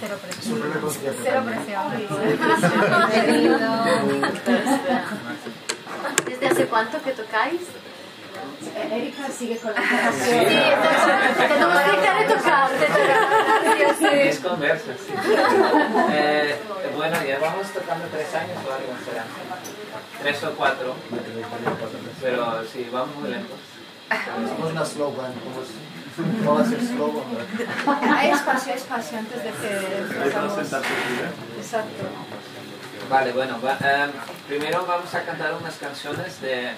Cero presión. Cero presión. ¿Desde hace cuánto que tocáis? Erika sigue con la Sí, grabación. te tengo que dejar de tocar, de tocar. Sí, Es conversa, sí. Eh, bueno, llevamos tocando tres años o algo será. Tres o cuatro. Pero sí, vamos muy lentos. Somos una slow band. Vamos, vamos a ser slow. Hay espacio, hay espacio antes de que empezamos. Exacto. Vale, bueno, va- em, primero vamos a cantar unas canciones de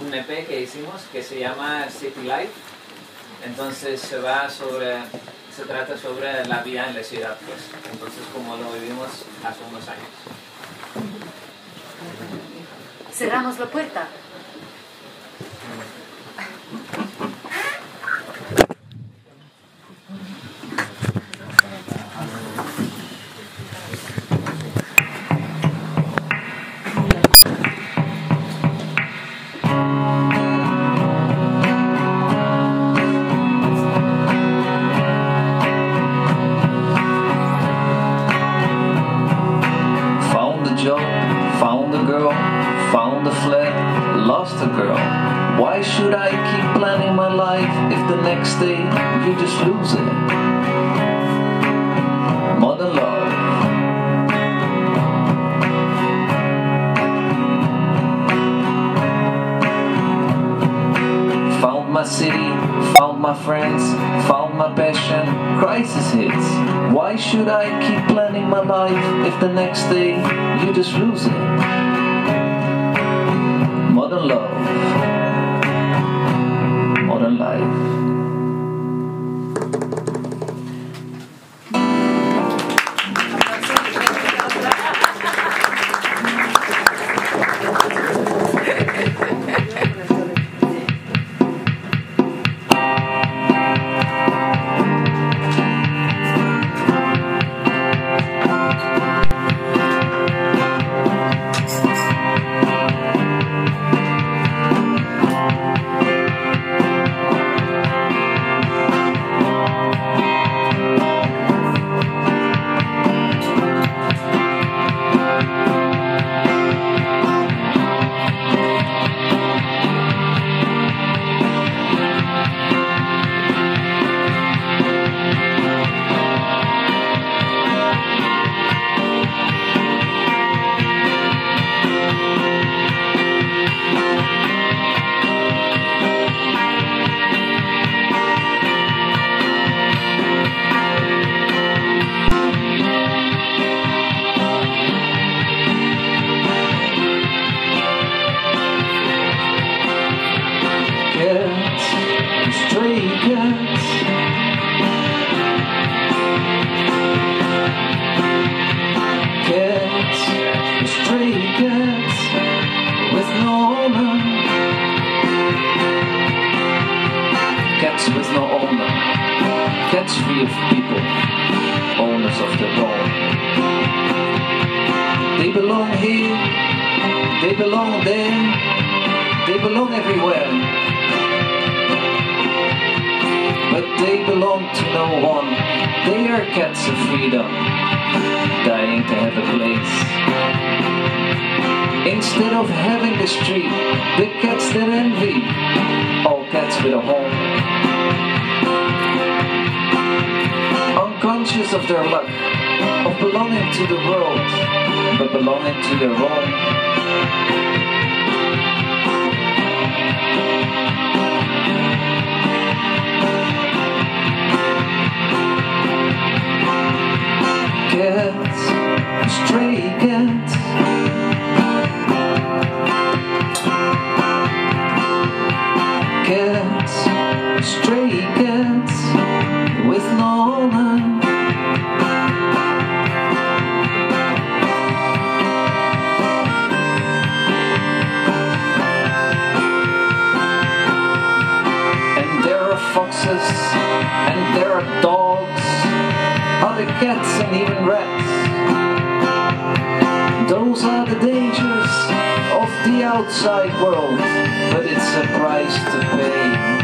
un EP que hicimos que se llama City Life. Entonces se va sobre, se trata sobre la vida en la ciudad, pues. Entonces como lo vivimos hace unos años. Cerramos la puerta. Just lose it? Modern love. Found my city, found my friends, found my passion. Crisis hits. Why should I keep planning my life if the next day you just lose it? Owner. Cats free of people, owners of their own. They belong here, they belong there, they belong everywhere. But they belong to no one. They are cats of freedom, dying to have a place. Instead of having the street, the cats that envy, all cats with a home. Unconscious of their luck, of belonging to the world, but belonging to their own. Cats, stray cats. Cats, stray cats with no owner. Foxes, and there are dogs, other cats, and even rats. Those are the dangers of the outside world, but it's a price to pay.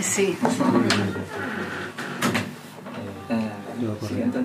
sí. Eh, siguiente.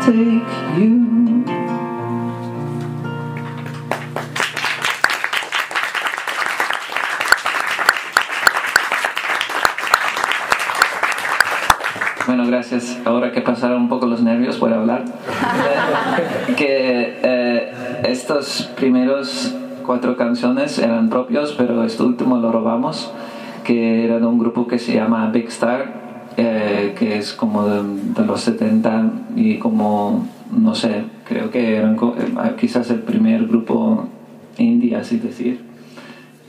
take you. Bueno, gracias. Ahora que pasaron un poco los nervios, voy a hablar. que eh, estos primeros cuatro canciones eran propios, pero este último lo robamos, que era de un grupo que se llama Big Star, eh, que es como de, de, los 70 y como, no sé, creo que eran eh, quizás el primer grupo indie, así decir,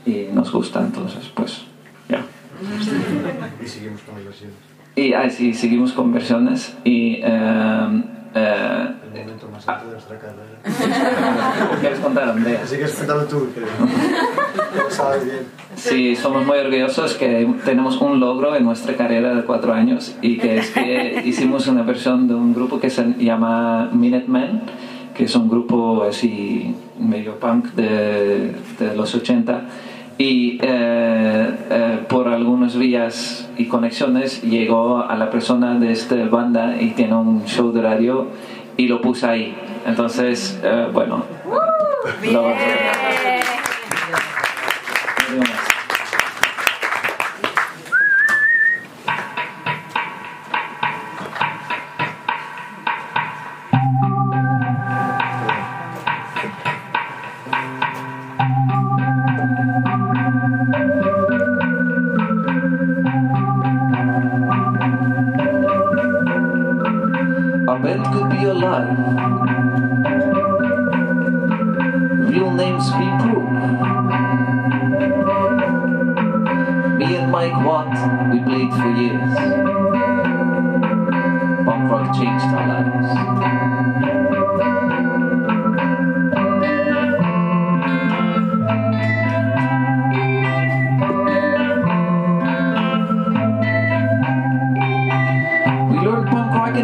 y nos gusta, entonces pues ya. Y seguimos con versiones. Y ah, sí, seguimos con versiones y... eh, El momento más alto de nuestra carrera. ¿Quieres contar, Andrea? Así que cuéntalo tú, que lo sabes bien. Sí, somos muy orgullosos que tenemos un logro en nuestra carrera de cuatro años y que es que hicimos una versión de un grupo que se llama Minutemen, que es un grupo así medio punk de, de los 80 y eh, eh, por algunas vías y conexiones llegó a la persona de esta banda y tiene un show de radio y lo puse ahí. Entonces, eh, bueno. lo-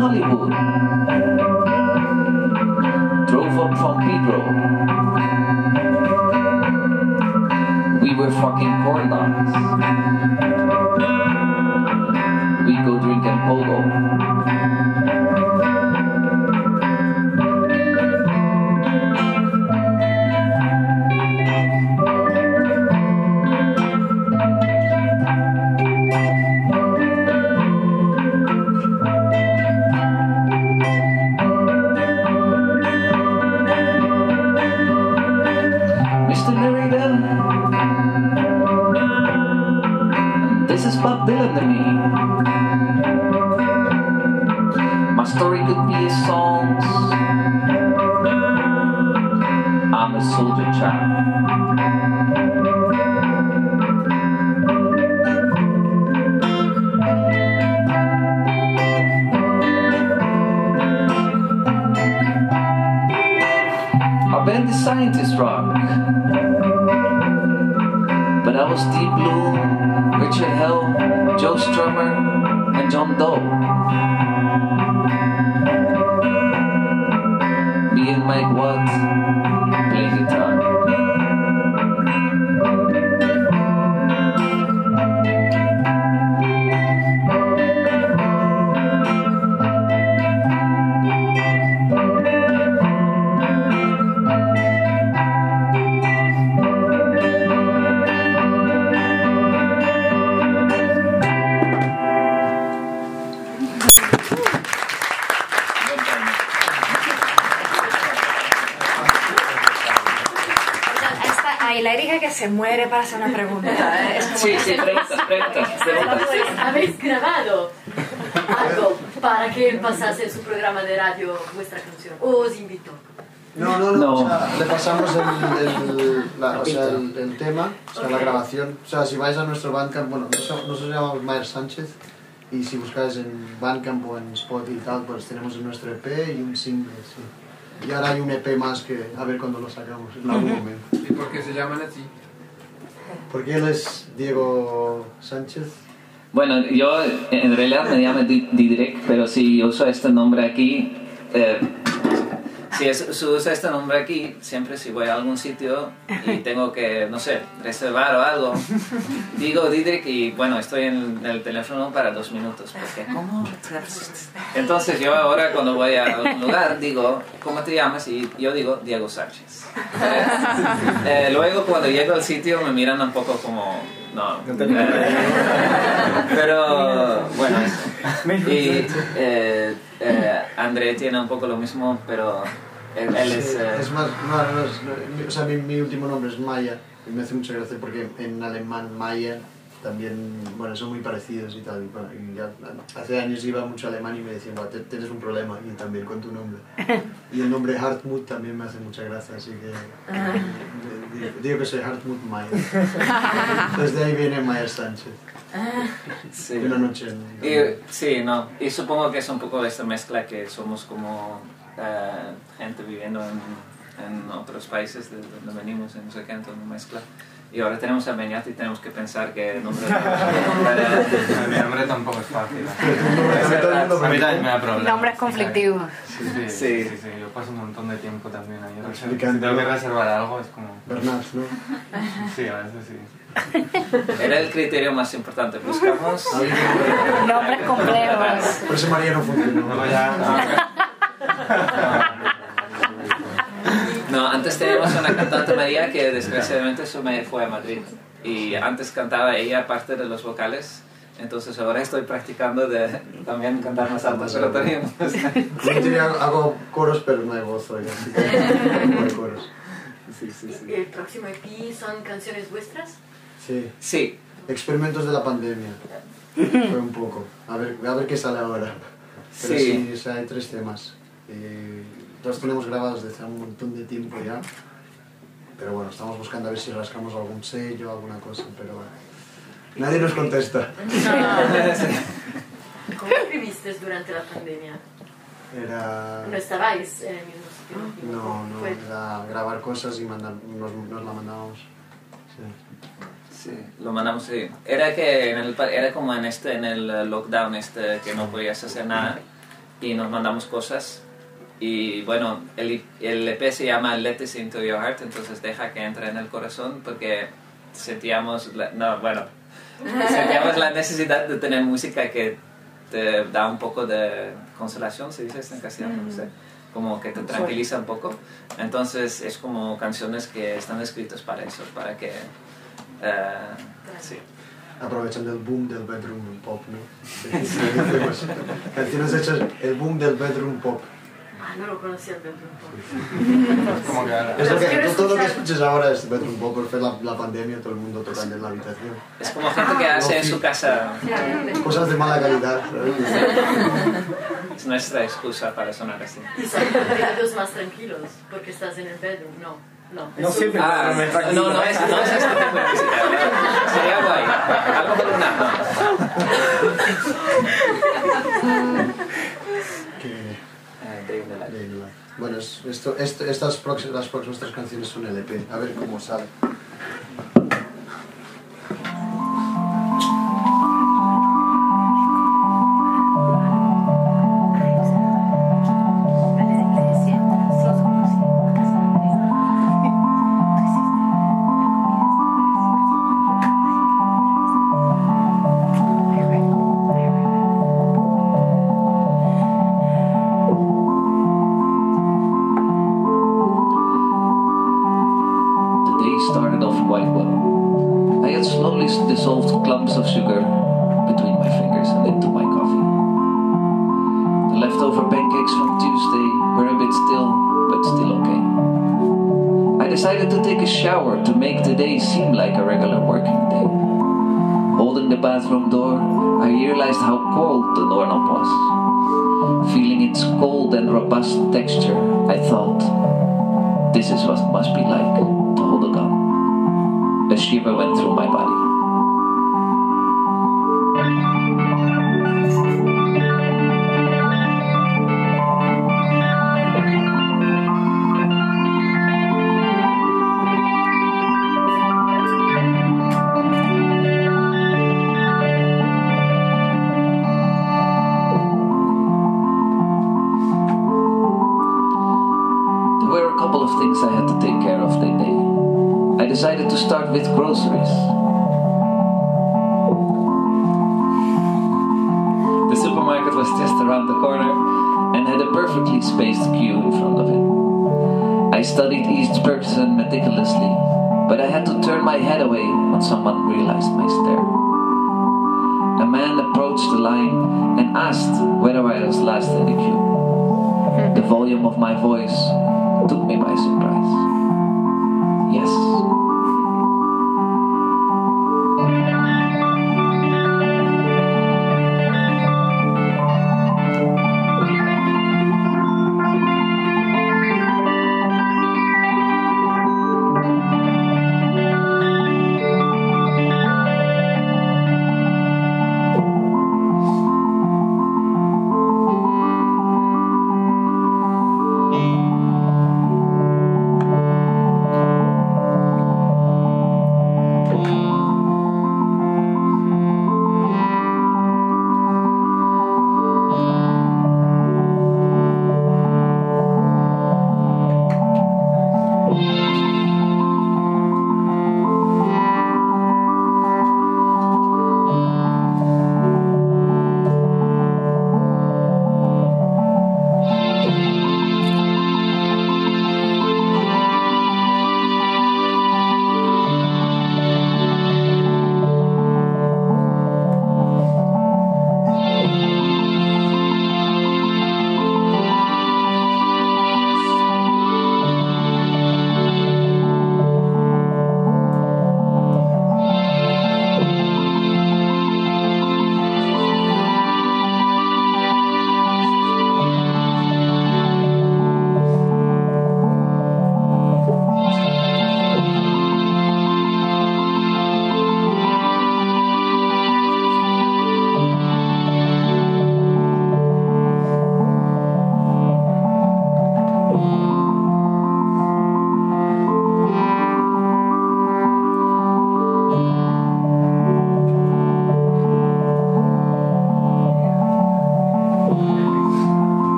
Hollywood. Drove up from Pedro. We were fucking corn dogs. We go drink drinking pogo. Deep Blue, Richard Hell, Joe Strummer, and John Doe. Me and Mike Watt muere para hacer una pregunta. ¿eh? Es como- Sí, sí, preguntas, preguntas, preguntas. ¿Habéis grabado algo para que pasase en su programa de radio vuestra canción? ¿O os invito? No, no, no. No. O sea, le pasamos el, el, la- o sea, el, el tema, o sea, la grabación. O sea, si vais a nuestro Bandcamp, bueno, nosotros, nosotros llamamos Mayer Sánchez. Y si buscáis en Bandcamp o en Spotify y tal, pues tenemos nuestro EP y un single, sí. Y ahora hay un EP más que a ver cuándo lo sacamos, en algún momento. ¿Y por qué se llaman así? Porque él es Diego Sánchez. Bueno, yo en realidad me llamo Di- Didrik, pero si uso este nombre aquí, eh, si, es- si uso este nombre aquí, siempre si voy a algún sitio y tengo que, no sé, reservar o algo, digo Didrik y bueno, estoy en el teléfono para dos minutos. Porque, ¿cómo? Entonces yo ahora cuando voy a algún lugar digo, ¿cómo te llamas? Y yo digo Diego Sánchez. Eh, eh, luego cuando llego al sitio me miran un poco como, no. eh, pero bueno, eso. Y eh, eh, André tiene un poco lo mismo, pero Él, él Sí, es... eh, es más, no, no, es- no, o sea, mi, mi último nombre es Maya y me hace mucha gracia porque en alemán Maya también, bueno, son muy parecidos y tal. Y, bueno, y ya, hace años iba mucho a alemán y me decían, "Buah, te- tienes un problema y también con tu nombre. Y el nombre Hartmut también me hace mucha gracia, así que digo, digo que soy Hartmut Maya. Entonces de ahí viene Maya Sánchez. sí. Una noche en... Y, sí, no. Y supongo que es un poco esta mezcla que somos como eh, gente viviendo en, en otros países de donde venimos, en no sé qué, entonces una mezcla. Y ahora tenemos a Beñat y tenemos que pensar que el nombre Mi nombre tampoco es fácil. A mí mundo A mí también me da problemas. Nombres conflictivos. Sí, sí, Sí. sí, Yo paso un montón de tiempo también ahí. Si Explicando. tengo que reservar algo es como... Bernat, ¿no? Sí, a veces sí. Era el criterio más importante. Buscamos... Nombres complejos. Por eso María no funcionó. Luego ya... No, antes teníamos una cantante María que desgraciadamente se me fue a Madrid. Y antes cantaba ella parte de los vocales. Entonces ahora estoy practicando de también cantar más alto, pero no. Yo hago coros, pero no hay voz hoy, así que no hay coros. Sí, sí, sí. ¿El próximo EP son canciones vuestras? Sí, Sí, experimentos de la pandemia. Fue un poco. A ver, a ver qué sale ahora. Pero Sí. sí, o sea, hay tres temas. Y los tenemos grabados desde hace un montón de tiempo ya. Pero bueno, estamos buscando a ver si rascamos algún sello, alguna cosa, pero bueno. Nadie nos contesta. ¿Cómo vivisteis durante la pandemia? Era... ¿No estabais en el mismo sitio? No, no, Fue- era grabar cosas y mandar, nos, nos la mandábamos. Sí. sí, lo mandamos sí. Era que en el, era como en este en el eh, lockdown este que no podías hacer nada y nos mandamos cosas y bueno, el, el EP se llama Let This Into Your Heart, entonces deja que entre en el corazón porque sentíamos, la- no, bueno, sentíamos la necesidad de tener música que te da un poco de consolación, se dice esto en castellano, no sé, como que te tranquiliza un poco. Entonces es como canciones que están escritas para eso, para que... eh, sí. Aprovechan del boom del bedroom pop, ¿no? Sí, decimos. Canciones hechas, el boom del bedroom pop. Ah, no lo conocía el Bedroom Pop. Como que ahora... Es lo que, quiero todo lo que escuches ahora es bedroom pop, fue la, la pandemia, todo el mundo tocando en la habitación. Es como gente que hace en su casa, Cosas de mala calidad, ¿sabes? es nuestra excusa para sonar así. Y son periodos más tranquilos, porque estás en el bedroom, no. No, No siempre. Ah, no, no es, no es este tipo de música. Sería guay. Algo de luna, no. Que- Eh, Day in the Life. de- Bueno, es- esto, estas próximas, las próximas tres canciones son LP, a ver cómo sale. Bathroom door, I realized how cold the doorknob was. Feeling its cold and robust texture, I thought, this is what it must be like to hold a gun. A shiver went through my body. Head away when someone realized my stare. A man approached the line and asked whether I was last in the queue. The volume of my voice took me by surprise.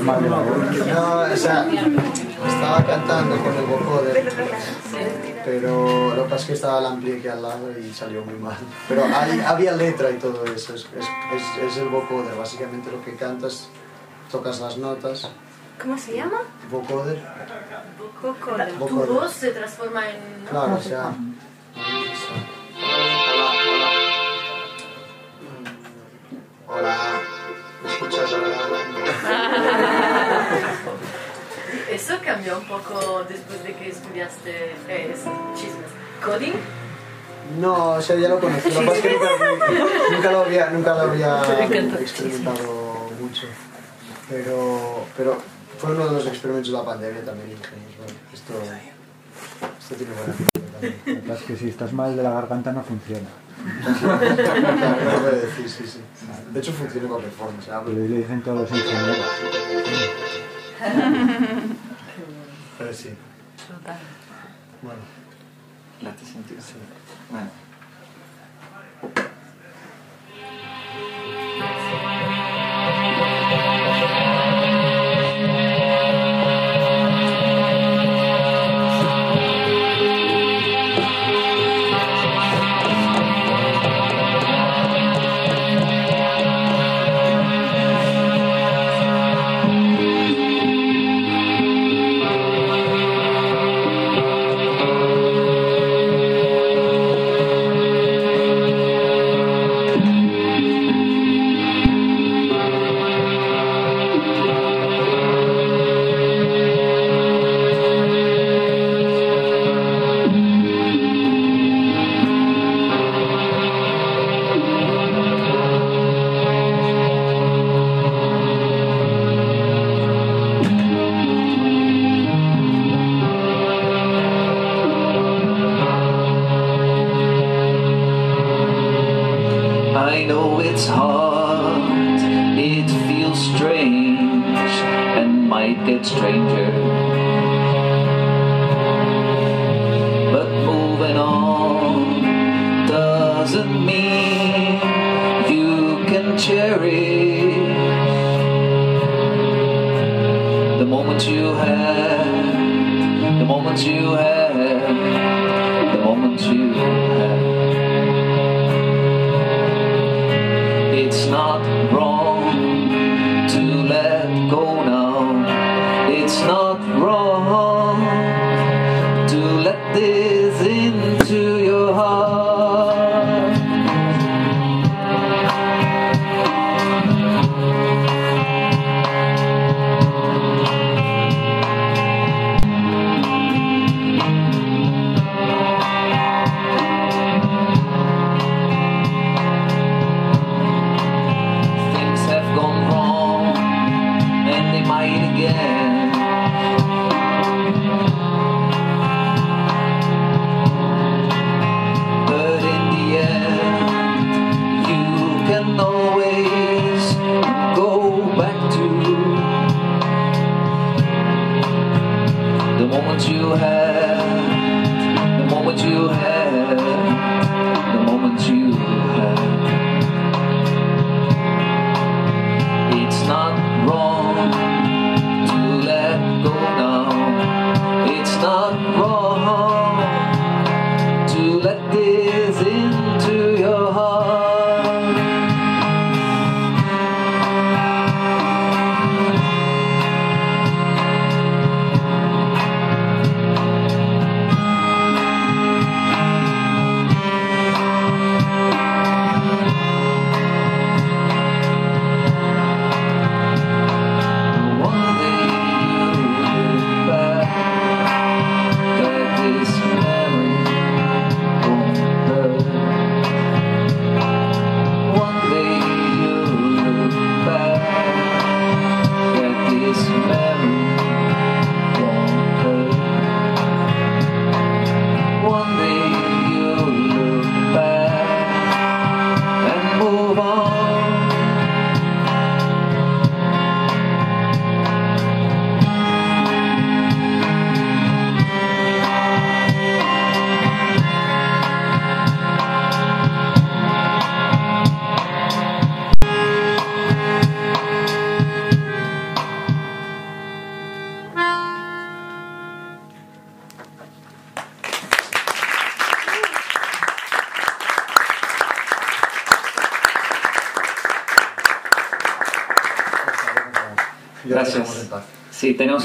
No, o sea, estaba cantando con el vocoder, pero lo que pasa es que estaba el ampli aquí al lado y salió muy mal. Pero hay- había letra y todo eso, es, es, es, es el vocoder, básicamente lo que cantas, tocas las notas, ¿Cómo se llama? vocoder, Tu Vocoder. voz se transforma en... claro, o sea... Hola, ¿me escuchas? Eso cambió un poco después de que estudiaste eh, chismes. ¿Coding? No, o sea, ya lo conocí. Lo que pasa es que nunca, nunca lo había, nunca lo había experimentado mucho. Pero, pero fue uno de los experimentos de la pandemia también. bueno, esto, esto tiene buena pinta también. La verdad es que si estás mal de la garganta no funciona. Lo decir, sí, sí. De hecho, funciona de cualquier forma. O sea, Pero le dicen todos los ingenieros. pero sí. Bueno, Late sentido. Bueno. Doesn't mean you can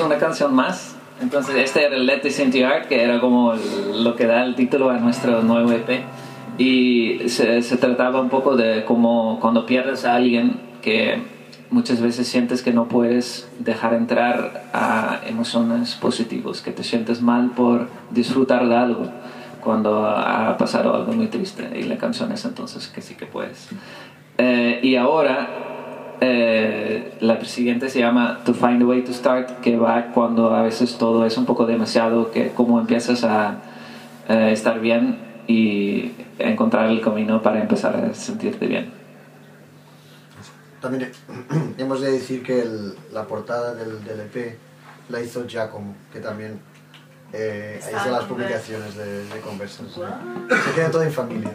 una canción más. Entonces, este era el Let This Into Your Heart, que era como lo que da el título a nuestro nuevo EP. Y se, se trataba un poco de como cuando pierdes a alguien que muchas veces sientes que no puedes dejar entrar a emociones positivas, que te sientes mal por disfrutar de algo cuando ha pasado algo muy triste. Y la canción es entonces que sí que puedes. Eh, y ahora eh, la siguiente se llama To Find a Way to Start, que va cuando a veces todo es un poco demasiado, que como empiezas a eh, estar bien y encontrar el camino para empezar a sentirte bien. También hemos de decir que el- la portada del, del EP la hizo Giacomo, que también eh, hizo las publicaciones de, de Conversas. Se queda todo en familia.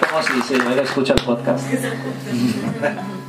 Ya como si no escucha el podcast.